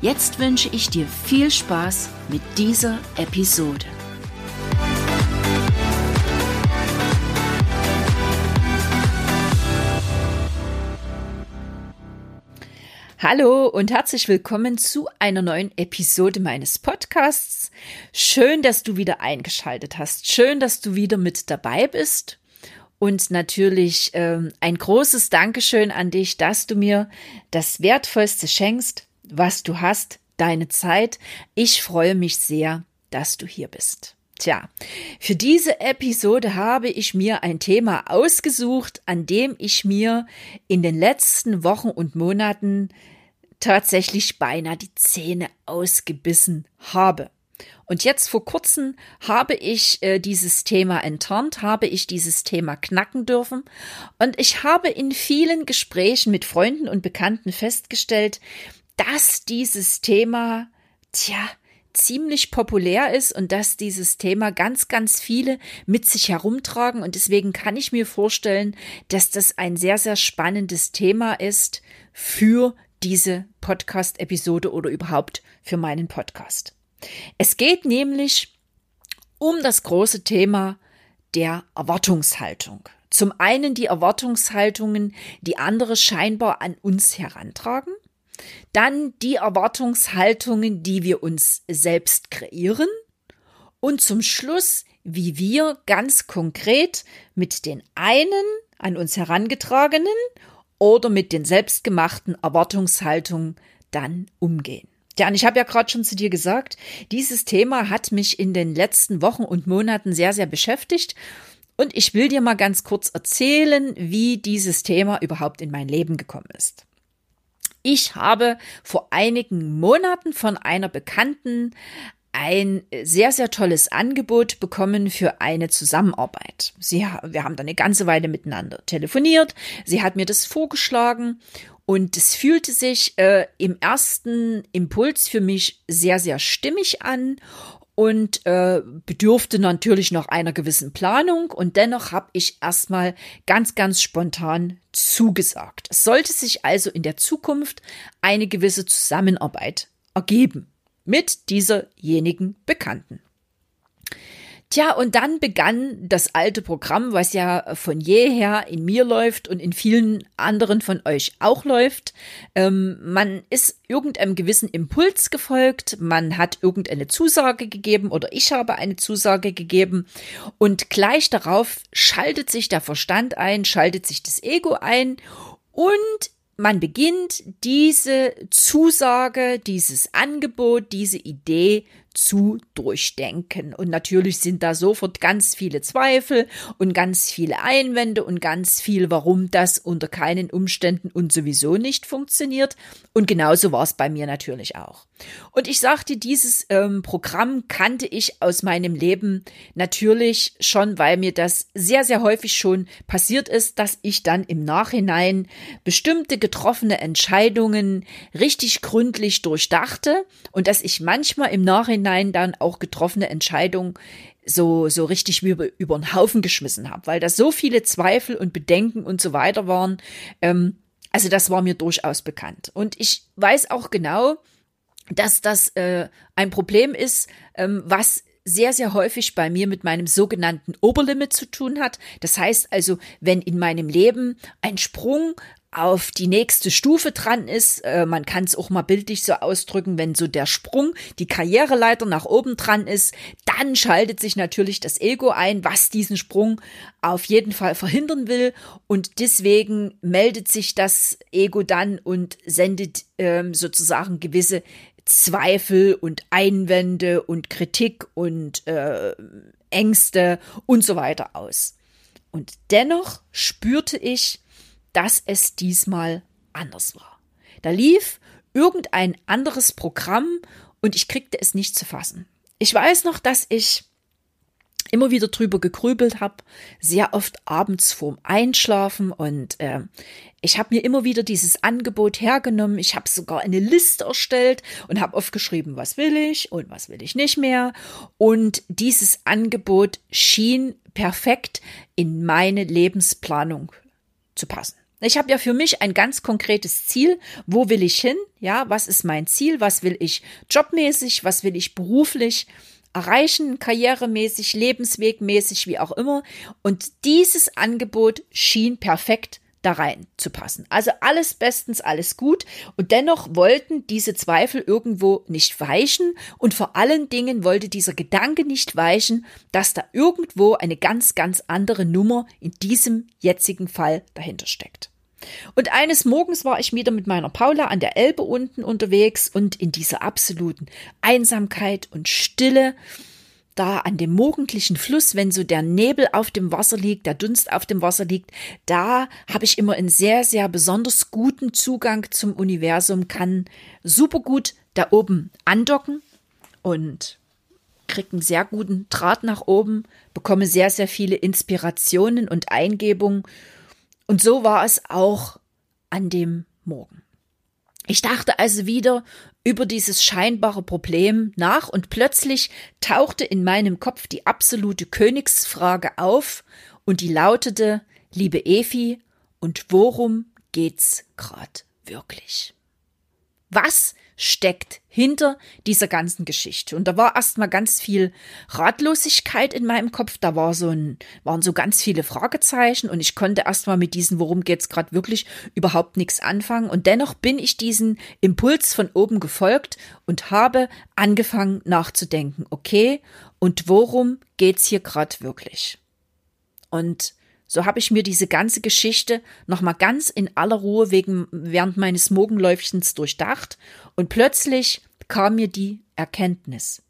Jetzt wünsche ich dir viel Spaß mit dieser Episode. Hallo und herzlich willkommen zu einer neuen Episode meines Podcasts. Schön, dass du wieder eingeschaltet hast. Schön, dass du wieder mit dabei bist. Und natürlich ähm, ein großes Dankeschön an dich, dass du mir das Wertvollste schenkst, was du hast, deine Zeit. Ich freue mich sehr, dass du hier bist. Tja, für diese Episode habe ich mir ein Thema ausgesucht, an dem ich mir in den letzten Wochen und Monaten tatsächlich beinahe die Zähne ausgebissen habe. Und jetzt vor kurzem habe ich äh, dieses Thema enttarnt, habe ich dieses Thema knacken dürfen. Und ich habe in vielen Gesprächen mit Freunden und Bekannten festgestellt, dass dieses Thema, tja, ziemlich populär ist und dass dieses Thema ganz, ganz viele mit sich herumtragen. Und deswegen kann ich mir vorstellen, dass das ein sehr, sehr spannendes Thema ist für diese Podcast-Episode oder überhaupt für meinen Podcast. Es geht nämlich um das große Thema der Erwartungshaltung. Zum einen die Erwartungshaltungen, die andere scheinbar an uns herantragen dann die Erwartungshaltungen, die wir uns selbst kreieren. Und zum Schluss, wie wir ganz konkret mit den einen an uns herangetragenen oder mit den selbstgemachten Erwartungshaltungen dann umgehen. Ja, und ich habe ja gerade schon zu dir gesagt, dieses Thema hat mich in den letzten Wochen und Monaten sehr, sehr beschäftigt. Und ich will dir mal ganz kurz erzählen, wie dieses Thema überhaupt in mein Leben gekommen ist. Ich habe vor einigen Monaten von einer Bekannten ein sehr, sehr tolles Angebot bekommen für eine Zusammenarbeit. Sie, wir haben dann eine ganze Weile miteinander telefoniert. Sie hat mir das vorgeschlagen und es fühlte sich äh, im ersten Impuls für mich sehr, sehr stimmig an und äh, bedurfte natürlich noch einer gewissen Planung und dennoch habe ich erstmal ganz, ganz spontan zugesagt. Es sollte sich also in der Zukunft eine gewisse Zusammenarbeit ergeben mit dieserjenigen Bekannten. Tja, und dann begann das alte Programm, was ja von jeher in mir läuft und in vielen anderen von euch auch läuft. Ähm, man ist irgendeinem gewissen Impuls gefolgt, man hat irgendeine Zusage gegeben oder ich habe eine Zusage gegeben und gleich darauf schaltet sich der Verstand ein, schaltet sich das Ego ein und man beginnt diese Zusage, dieses Angebot, diese Idee zu durchdenken. Und natürlich sind da sofort ganz viele Zweifel und ganz viele Einwände und ganz viel, warum das unter keinen Umständen und sowieso nicht funktioniert. Und genauso war es bei mir natürlich auch. Und ich sagte, dieses ähm, Programm kannte ich aus meinem Leben natürlich schon, weil mir das sehr, sehr häufig schon passiert ist, dass ich dann im Nachhinein bestimmte getroffene Entscheidungen richtig gründlich durchdachte und dass ich manchmal im Nachhinein Nachhinein dann auch getroffene Entscheidungen so, so richtig über, über den Haufen geschmissen habe, weil da so viele Zweifel und Bedenken und so weiter waren. Ähm, also das war mir durchaus bekannt. Und ich weiß auch genau, dass das äh, ein Problem ist, ähm, was sehr, sehr häufig bei mir mit meinem sogenannten Oberlimit zu tun hat. Das heißt also, wenn in meinem Leben ein Sprung auf die nächste Stufe dran ist. Äh, man kann es auch mal bildlich so ausdrücken, wenn so der Sprung, die Karriereleiter nach oben dran ist, dann schaltet sich natürlich das Ego ein, was diesen Sprung auf jeden Fall verhindern will. Und deswegen meldet sich das Ego dann und sendet ähm, sozusagen gewisse Zweifel und Einwände und Kritik und äh, Ängste und so weiter aus. Und dennoch spürte ich, dass es diesmal anders war. Da lief irgendein anderes Programm und ich kriegte es nicht zu fassen. Ich weiß noch, dass ich immer wieder drüber gegrübelt habe, sehr oft abends vorm Einschlafen und äh, ich habe mir immer wieder dieses Angebot hergenommen. Ich habe sogar eine Liste erstellt und habe aufgeschrieben, was will ich und was will ich nicht mehr. Und dieses Angebot schien perfekt in meine Lebensplanung zu passen. Ich habe ja für mich ein ganz konkretes Ziel. Wo will ich hin? Ja, was ist mein Ziel? Was will ich jobmäßig? Was will ich beruflich? erreichen, karrieremäßig, lebenswegmäßig, wie auch immer. Und dieses Angebot schien perfekt da rein zu passen. Also alles bestens, alles gut. Und dennoch wollten diese Zweifel irgendwo nicht weichen. Und vor allen Dingen wollte dieser Gedanke nicht weichen, dass da irgendwo eine ganz, ganz andere Nummer in diesem jetzigen Fall dahinter steckt. Und eines Morgens war ich wieder mit meiner Paula an der Elbe unten unterwegs und in dieser absoluten Einsamkeit und Stille, da an dem morgendlichen Fluss, wenn so der Nebel auf dem Wasser liegt, der Dunst auf dem Wasser liegt, da habe ich immer einen sehr, sehr besonders guten Zugang zum Universum, kann super gut da oben andocken und kriege einen sehr guten Draht nach oben, bekomme sehr, sehr viele Inspirationen und Eingebungen und so war es auch an dem Morgen. Ich dachte also wieder über dieses scheinbare Problem nach und plötzlich tauchte in meinem Kopf die absolute Königsfrage auf und die lautete, liebe Efi, und worum geht's grad wirklich? Was steckt hinter dieser ganzen Geschichte. Und da war erstmal ganz viel Ratlosigkeit in meinem Kopf. Da war so ein, waren so ganz viele Fragezeichen und ich konnte erstmal mit diesen, worum geht's gerade wirklich, überhaupt nichts anfangen. Und dennoch bin ich diesen Impuls von oben gefolgt und habe angefangen nachzudenken. Okay, und worum geht's hier gerade wirklich? Und so habe ich mir diese ganze Geschichte nochmal ganz in aller Ruhe wegen, während meines Morgenläufchens durchdacht und plötzlich kam mir die Erkenntnis.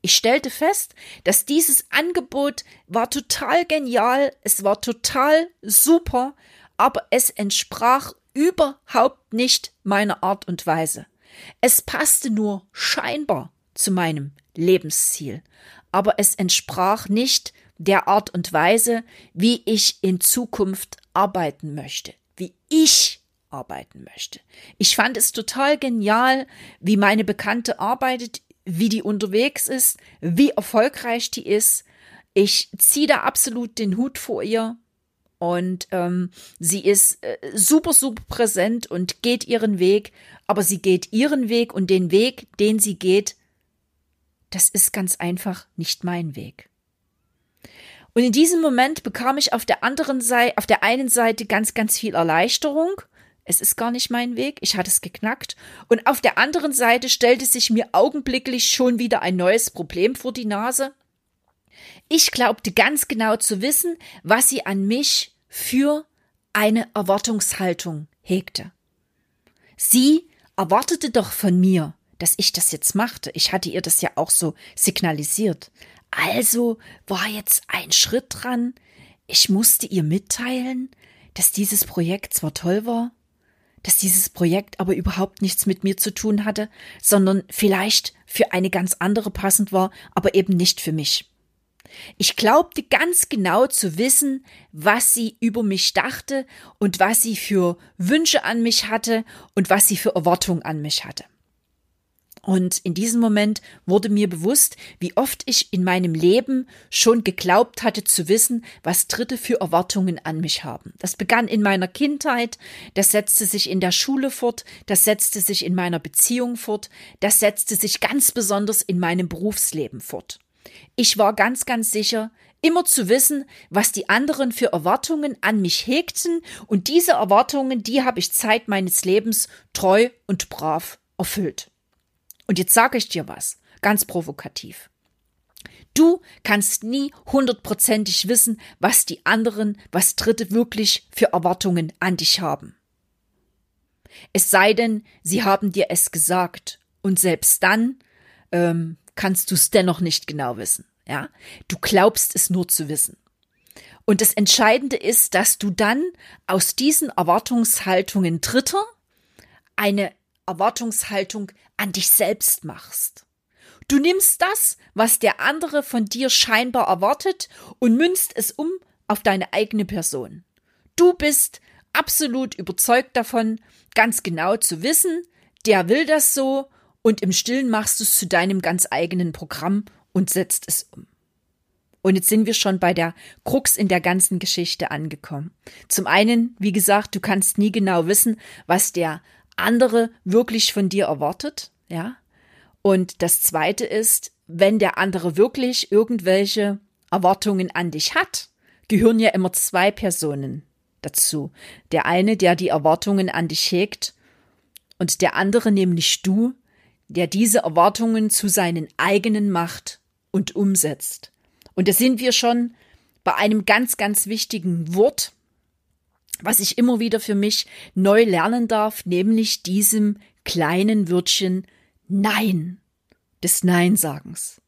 Ich stellte fest, dass dieses Angebot war total genial, es war total super, aber es entsprach überhaupt nicht meiner Art und Weise. Es passte nur scheinbar zu meinem Lebensziel, aber es entsprach nicht der Art und Weise, wie ich in Zukunft arbeiten möchte, wie ich arbeiten möchte. Ich fand es total genial, wie meine Bekannte arbeitet, wie die unterwegs ist, wie erfolgreich die ist. Ich ziehe da absolut den Hut vor ihr und ähm, sie ist äh, super, super präsent und geht ihren Weg, aber sie geht ihren Weg und den Weg, den sie geht, das ist ganz einfach nicht mein Weg. Und in diesem Moment bekam ich auf der anderen Seite, auf der einen Seite ganz, ganz viel Erleichterung. Es ist gar nicht mein Weg. Ich hatte es geknackt. Und auf der anderen Seite stellte sich mir augenblicklich schon wieder ein neues Problem vor die Nase. Ich glaubte ganz genau zu wissen, was sie an mich für eine Erwartungshaltung hegte. Sie erwartete doch von mir, dass ich das jetzt machte. Ich hatte ihr das ja auch so signalisiert. Also war jetzt ein Schritt dran. Ich musste ihr mitteilen, dass dieses Projekt zwar toll war, dass dieses Projekt aber überhaupt nichts mit mir zu tun hatte, sondern vielleicht für eine ganz andere passend war, aber eben nicht für mich. Ich glaubte ganz genau zu wissen, was sie über mich dachte und was sie für Wünsche an mich hatte und was sie für Erwartungen an mich hatte. Und in diesem Moment wurde mir bewusst, wie oft ich in meinem Leben schon geglaubt hatte zu wissen, was Dritte für Erwartungen an mich haben. Das begann in meiner Kindheit, das setzte sich in der Schule fort, das setzte sich in meiner Beziehung fort, das setzte sich ganz besonders in meinem Berufsleben fort. Ich war ganz, ganz sicher, immer zu wissen, was die anderen für Erwartungen an mich hegten, und diese Erwartungen, die habe ich Zeit meines Lebens treu und brav erfüllt. Und jetzt sage ich dir was, ganz provokativ. Du kannst nie hundertprozentig wissen, was die anderen, was Dritte wirklich für Erwartungen an dich haben. Es sei denn, sie haben dir es gesagt, und selbst dann ähm, kannst du es dennoch nicht genau wissen. Ja, du glaubst es nur zu wissen. Und das Entscheidende ist, dass du dann aus diesen Erwartungshaltungen Dritter eine Erwartungshaltung an dich selbst machst. Du nimmst das, was der andere von dir scheinbar erwartet, und münzt es um auf deine eigene Person. Du bist absolut überzeugt davon, ganz genau zu wissen, der will das so, und im Stillen machst du es zu deinem ganz eigenen Programm und setzt es um. Und jetzt sind wir schon bei der Krux in der ganzen Geschichte angekommen. Zum einen, wie gesagt, du kannst nie genau wissen, was der andere wirklich von dir erwartet, ja. Und das zweite ist, wenn der andere wirklich irgendwelche Erwartungen an dich hat, gehören ja immer zwei Personen dazu. Der eine, der die Erwartungen an dich hegt, und der andere, nämlich du, der diese Erwartungen zu seinen eigenen macht und umsetzt. Und da sind wir schon bei einem ganz, ganz wichtigen Wort, was ich immer wieder für mich neu lernen darf, nämlich diesem kleinen Wörtchen Nein, des Nein-Sagens.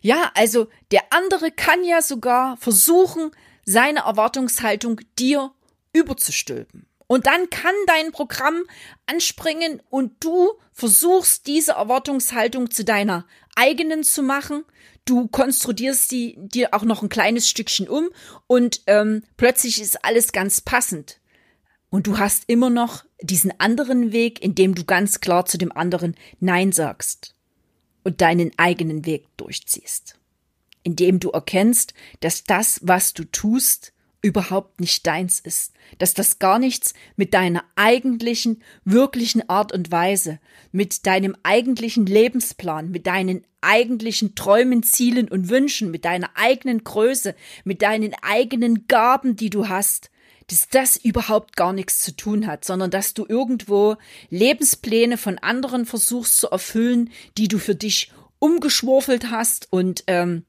Ja, also der andere kann ja sogar versuchen, seine Erwartungshaltung dir überzustülpen. Und dann kann dein Programm anspringen und du versuchst diese Erwartungshaltung zu deiner eigenen zu machen. Du konstruierst sie dir auch noch ein kleines Stückchen um und ähm, plötzlich ist alles ganz passend. Und du hast immer noch diesen anderen Weg, in dem du ganz klar zu dem anderen Nein sagst und deinen eigenen Weg durchziehst. Indem du erkennst, dass das, was du tust, überhaupt nicht deins ist, dass das gar nichts mit deiner eigentlichen, wirklichen Art und Weise, mit deinem eigentlichen Lebensplan, mit deinen eigentlichen Träumen, Zielen und Wünschen, mit deiner eigenen Größe, mit deinen eigenen Gaben, die du hast, dass das überhaupt gar nichts zu tun hat, sondern dass du irgendwo Lebenspläne von anderen versuchst zu erfüllen, die du für dich umgeschwurfelt hast und ähm,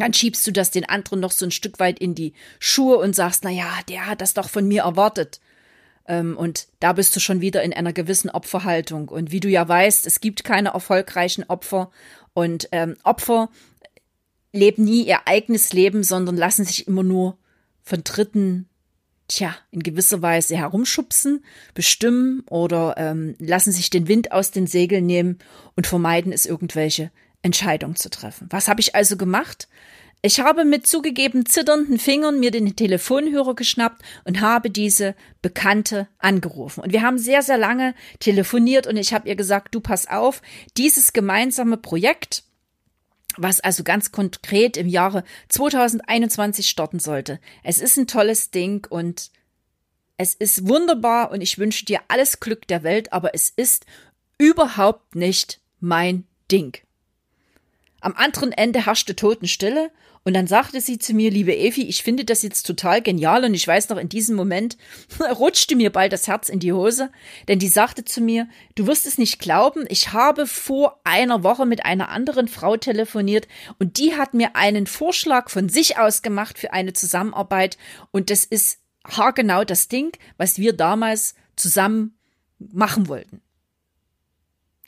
dann schiebst du das den anderen noch so ein Stück weit in die Schuhe und sagst, na ja, der hat das doch von mir erwartet. Ähm, und da bist du schon wieder in einer gewissen Opferhaltung. Und wie du ja weißt, es gibt keine erfolgreichen Opfer. Und ähm, Opfer leben nie ihr eigenes Leben, sondern lassen sich immer nur von Dritten, tja, in gewisser Weise herumschubsen, bestimmen oder ähm, lassen sich den Wind aus den Segeln nehmen und vermeiden es, irgendwelche Entscheidung zu treffen. Was habe ich also gemacht? Ich habe mit zugegeben zitternden Fingern mir den Telefonhörer geschnappt und habe diese Bekannte angerufen. Und wir haben sehr, sehr lange telefoniert und ich habe ihr gesagt, du pass auf, dieses gemeinsame Projekt, was also ganz konkret im Jahre 2021 starten sollte. Es ist ein tolles Ding und es ist wunderbar und ich wünsche dir alles Glück der Welt, aber es ist überhaupt nicht mein Ding. Am anderen Ende herrschte Totenstille und dann sagte sie zu mir, liebe Evi, ich finde das jetzt total genial und ich weiß noch, in diesem Moment rutschte mir bald das Herz in die Hose, denn die sagte zu mir, du wirst es nicht glauben, ich habe vor einer Woche mit einer anderen Frau telefoniert und die hat mir einen Vorschlag von sich aus gemacht für eine Zusammenarbeit und das ist haargenau das Ding, was wir damals zusammen machen wollten.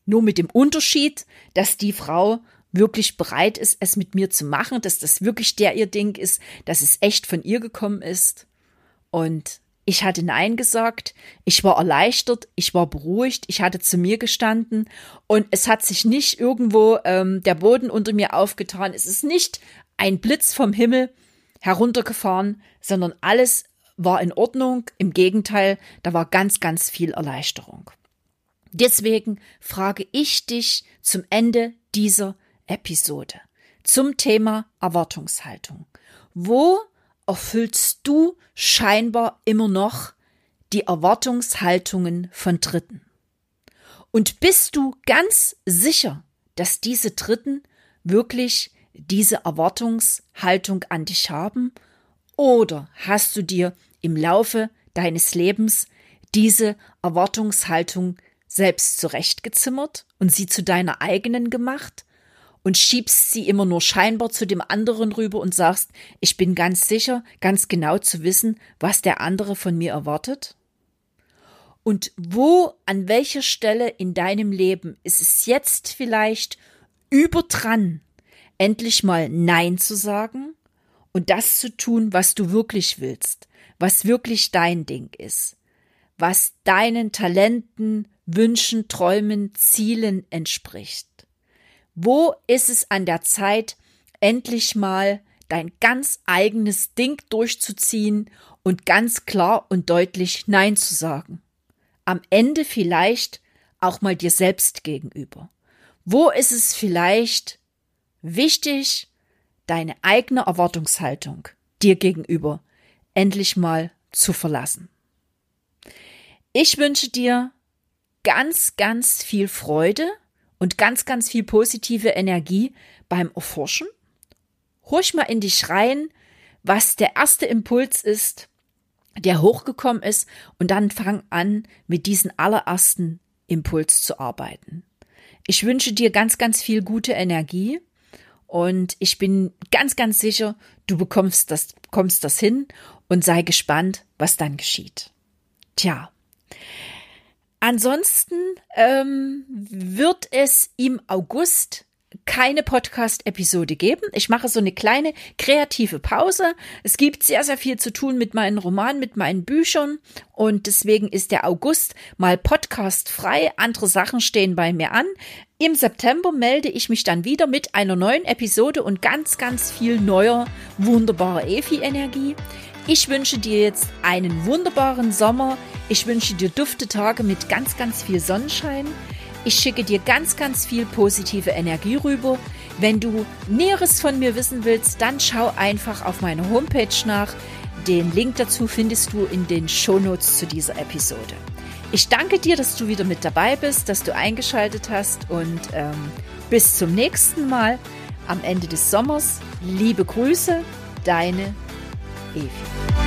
Nur mit dem Unterschied, dass die Frau wirklich bereit ist, es mit mir zu machen, dass das wirklich der ihr Ding ist, dass es echt von ihr gekommen ist. Und ich hatte Nein gesagt, ich war erleichtert, ich war beruhigt, ich hatte zu mir gestanden und es hat sich nicht irgendwo ähm, der Boden unter mir aufgetan. Es ist nicht ein Blitz vom Himmel heruntergefahren, sondern alles war in Ordnung. Im Gegenteil, da war ganz, ganz viel Erleichterung. Deswegen frage ich dich zum Ende dieser Episode zum Thema Erwartungshaltung. Wo erfüllst du scheinbar immer noch die Erwartungshaltungen von Dritten? Und bist du ganz sicher, dass diese Dritten wirklich diese Erwartungshaltung an dich haben? Oder hast du dir im Laufe deines Lebens diese Erwartungshaltung selbst zurechtgezimmert und sie zu deiner eigenen gemacht? Und schiebst sie immer nur scheinbar zu dem anderen rüber und sagst, ich bin ganz sicher, ganz genau zu wissen, was der andere von mir erwartet? Und wo, an welcher Stelle in deinem Leben ist es jetzt vielleicht überdran, endlich mal Nein zu sagen und das zu tun, was du wirklich willst, was wirklich dein Ding ist, was deinen Talenten, Wünschen, Träumen, Zielen entspricht? Wo ist es an der Zeit, endlich mal dein ganz eigenes Ding durchzuziehen und ganz klar und deutlich Nein zu sagen? Am Ende vielleicht auch mal dir selbst gegenüber. Wo ist es vielleicht wichtig, deine eigene Erwartungshaltung dir gegenüber endlich mal zu verlassen? Ich wünsche dir ganz, ganz viel Freude und ganz, ganz viel positive Energie beim Erforschen. Horch mal in dich rein, was der erste Impuls ist, der hochgekommen ist, und dann fang an, mit diesem allerersten Impuls zu arbeiten. Ich wünsche dir ganz, ganz viel gute Energie und ich bin ganz, ganz sicher, du bekommst das, bekommst das hin und sei gespannt, was dann geschieht. Tja. Ansonsten ähm, wird es im August keine Podcast-Episode geben. Ich mache so eine kleine kreative Pause. Es gibt sehr, sehr viel zu tun mit meinen Romanen, mit meinen Büchern und deswegen ist der August mal podcastfrei. Andere Sachen stehen bei mir an. Im September melde ich mich dann wieder mit einer neuen Episode und ganz, ganz viel neuer, wunderbarer Efi-Energie. Ich wünsche dir jetzt einen wunderbaren Sommer. Ich wünsche dir dufte Tage mit ganz, ganz viel Sonnenschein. Ich schicke dir ganz, ganz viel positive Energie rüber. Wenn du Näheres von mir wissen willst, dann schau einfach auf meiner Homepage nach. Den Link dazu findest du in den Shownotes zu dieser Episode. Ich danke dir, dass du wieder mit dabei bist, dass du eingeschaltet hast und ähm, bis zum nächsten Mal am Ende des Sommers. Liebe Grüße, deine Evi.